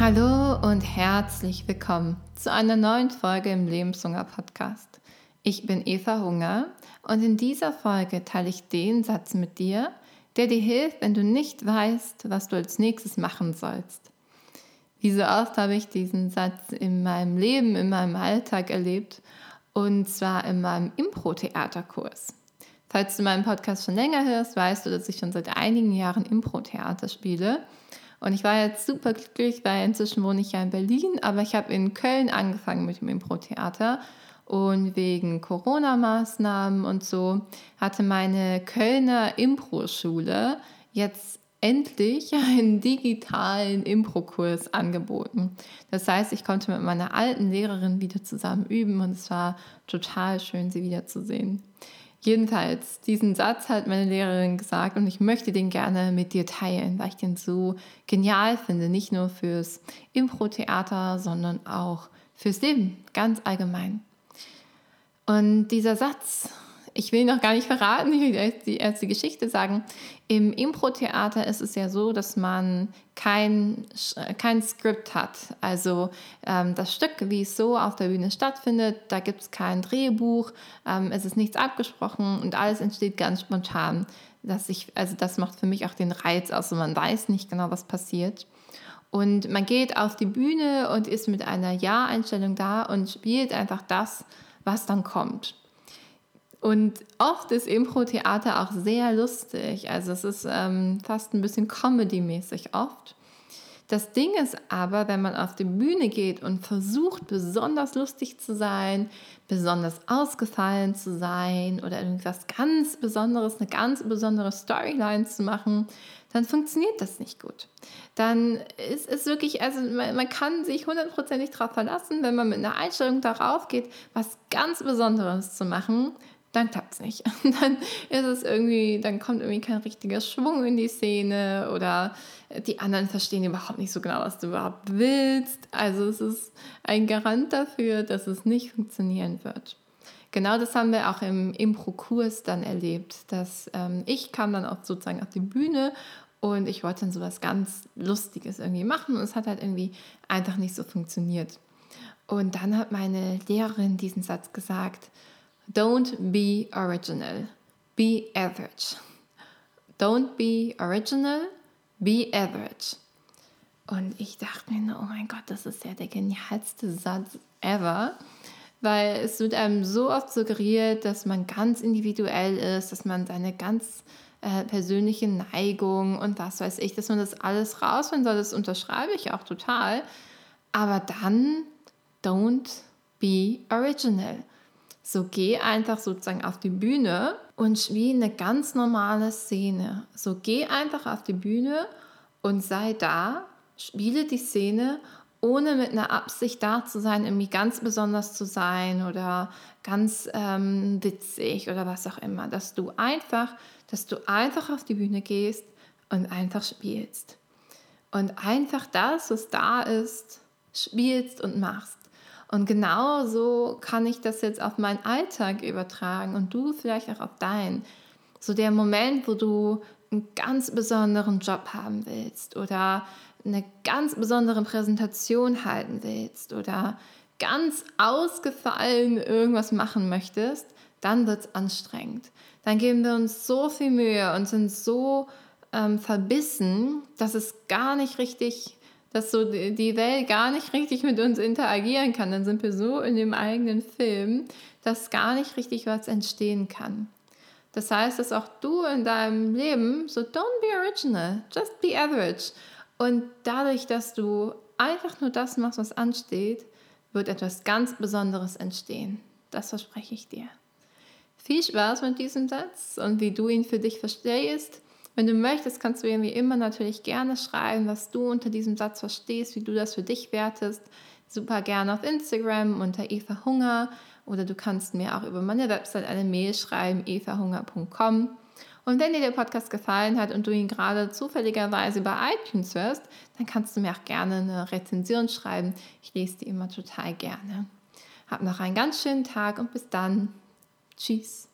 Hallo und herzlich willkommen zu einer neuen Folge im Lebenshunger Podcast. Ich bin Eva Hunger und in dieser Folge teile ich den Satz mit dir, der dir hilft, wenn du nicht weißt, was du als nächstes machen sollst. Wie so oft habe ich diesen Satz in meinem Leben, in meinem Alltag erlebt und zwar in meinem Impro-Theaterkurs. Falls du meinen Podcast schon länger hörst, weißt du, dass ich schon seit einigen Jahren Impro-Theater spiele. Und ich war jetzt super glücklich, weil inzwischen wohne ich ja in Berlin, aber ich habe in Köln angefangen mit dem Impro-Theater. Und wegen Corona-Maßnahmen und so hatte meine Kölner Impro-Schule jetzt endlich einen digitalen Impro-Kurs angeboten. Das heißt, ich konnte mit meiner alten Lehrerin wieder zusammen üben und es war total schön, sie wiederzusehen. Jedenfalls, diesen Satz hat meine Lehrerin gesagt und ich möchte den gerne mit dir teilen, weil ich den so genial finde, nicht nur fürs Impro-Theater, sondern auch fürs Leben, ganz allgemein. Und dieser Satz, ich will noch gar nicht verraten, ich will erst die, erst die Geschichte sagen. Im Impro-Theater ist es ja so, dass man kein, kein Skript hat. Also ähm, das Stück, wie es so auf der Bühne stattfindet, da gibt es kein Drehbuch, ähm, es ist nichts abgesprochen und alles entsteht ganz spontan. Dass ich, also das macht für mich auch den Reiz aus man weiß nicht genau, was passiert. Und man geht auf die Bühne und ist mit einer Ja-Einstellung da und spielt einfach das, was dann kommt. Und oft ist Impro-Theater auch sehr lustig. Also es ist ähm, fast ein bisschen Comedy-mäßig oft. Das Ding ist aber, wenn man auf die Bühne geht und versucht, besonders lustig zu sein, besonders ausgefallen zu sein oder irgendwas ganz Besonderes, eine ganz besondere Storyline zu machen, dann funktioniert das nicht gut. Dann ist es wirklich, also man, man kann sich hundertprozentig darauf verlassen, wenn man mit einer Einstellung darauf geht, was ganz Besonderes zu machen, dann klappt es nicht. dann ist es irgendwie, dann kommt irgendwie kein richtiger Schwung in die Szene oder die anderen verstehen überhaupt nicht so genau, was du überhaupt willst. Also es ist ein Garant dafür, dass es nicht funktionieren wird. Genau das haben wir auch im Impro-Kurs dann erlebt, dass ähm, ich kam dann auch sozusagen auf die Bühne und ich wollte dann sowas ganz Lustiges irgendwie machen und es hat halt irgendwie einfach nicht so funktioniert. Und dann hat meine Lehrerin diesen Satz gesagt, Don't be original, be average. Don't be original, be average. Und ich dachte mir, oh mein Gott, das ist ja der genialste Satz ever, weil es wird einem so oft suggeriert, dass man ganz individuell ist, dass man seine ganz äh, persönliche Neigung und was weiß ich, dass man das alles rausfinden soll. Das unterschreibe ich auch total. Aber dann don't be original. So geh einfach sozusagen auf die Bühne und spiel eine ganz normale Szene. So geh einfach auf die Bühne und sei da, spiele die Szene, ohne mit einer Absicht da zu sein, irgendwie ganz besonders zu sein oder ganz ähm, witzig oder was auch immer. Dass du einfach, dass du einfach auf die Bühne gehst und einfach spielst. Und einfach das, was da ist, spielst und machst. Und genau so kann ich das jetzt auf meinen Alltag übertragen und du vielleicht auch auf deinen. So der Moment, wo du einen ganz besonderen Job haben willst oder eine ganz besondere Präsentation halten willst oder ganz ausgefallen irgendwas machen möchtest, dann wird es anstrengend. Dann geben wir uns so viel Mühe und sind so ähm, verbissen, dass es gar nicht richtig dass so die Welt gar nicht richtig mit uns interagieren kann. Dann sind wir so in dem eigenen Film, dass gar nicht richtig was entstehen kann. Das heißt, dass auch du in deinem Leben so don't be original, just be average. Und dadurch, dass du einfach nur das machst, was ansteht, wird etwas ganz Besonderes entstehen. Das verspreche ich dir. Viel Spaß mit diesem Satz und wie du ihn für dich verstehst. Wenn du möchtest, kannst du mir wie immer natürlich gerne schreiben, was du unter diesem Satz verstehst, wie du das für dich wertest. Super gerne auf Instagram unter Eva Hunger oder du kannst mir auch über meine Website eine Mail schreiben, evahunger.com. Und wenn dir der Podcast gefallen hat und du ihn gerade zufälligerweise bei iTunes hörst, dann kannst du mir auch gerne eine Rezension schreiben. Ich lese die immer total gerne. Hab noch einen ganz schönen Tag und bis dann. Tschüss.